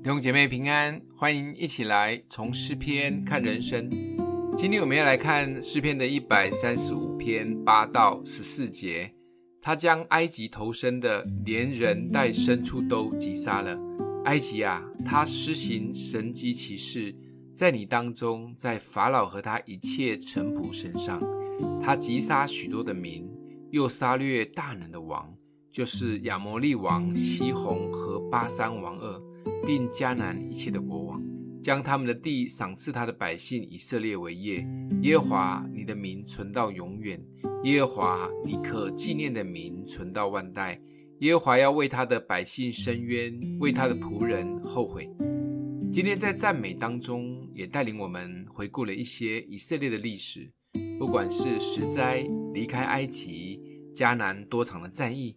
弟兄姐妹平安，欢迎一起来从诗篇看人生。今天我们要来看诗篇的一百三十五篇八到十四节。他将埃及头生的，连人带牲畜都击杀了。埃及啊，他施行神迹奇事，在你当中，在法老和他一切臣仆身上，他击杀许多的民，又杀掠大能的王。就是亚摩利王西宏和巴珊王二，并迦南一切的国王，将他们的地赏赐他的百姓以色列为业。耶和华，你的名存到永远；耶和华，你可纪念的名存到万代。耶和华要为他的百姓伸冤，为他的仆人后悔。今天在赞美当中，也带领我们回顾了一些以色列的历史，不管是十灾、离开埃及、迦南多场的战役。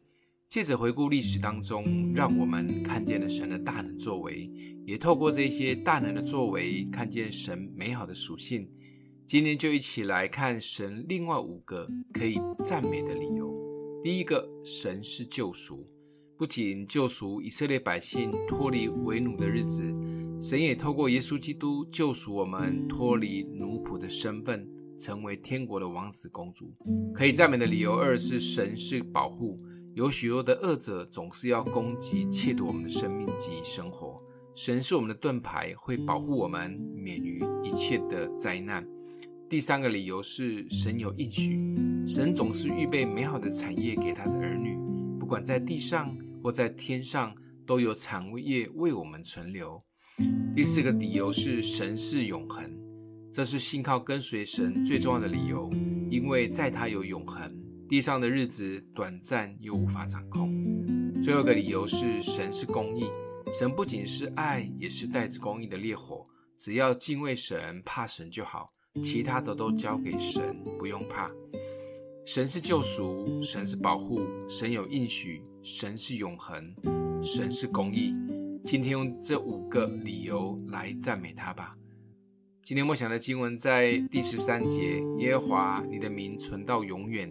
借着回顾历史当中，让我们看见了神的大能作为，也透过这些大能的作为，看见神美好的属性。今天就一起来看神另外五个可以赞美的理由。第一个，神是救赎，不仅救赎以色列百姓脱离为奴的日子，神也透过耶稣基督救赎我们脱离奴仆的身份，成为天国的王子公主。可以赞美的理由二是神是保护。有许多的恶者总是要攻击、窃夺我们的生命及生活。神是我们的盾牌，会保护我们免于一切的灾难。第三个理由是神有应许，神总是预备美好的产业给他的儿女，不管在地上或在天上，都有产业为我们存留。第四个理由是神是永恒，这是信靠跟随神最重要的理由，因为在他有永恒。地上的日子短暂又无法掌控。最后一个理由是神是公义，神不仅是爱，也是带着公义的烈火。只要敬畏神、怕神就好，其他的都交给神，不用怕。神是救赎，神是保护，神有应许，神是永恒，神是公义。今天用这五个理由来赞美他吧。今天默想的经文在第十三节：耶和华，你的名存到永远。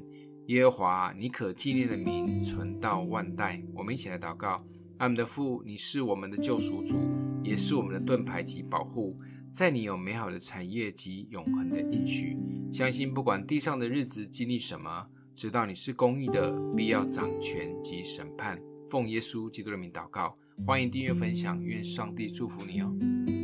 耶和华，你可纪念的名存到万代。我们一起来祷告：阿们的父，你是我们的救赎主，也是我们的盾牌及保护。在你有美好的产业及永恒的应许。相信不管地上的日子经历什么，知道你是公义的，必要掌权及审判。奉耶稣基督的名祷告，欢迎订阅分享，愿上帝祝福你哦。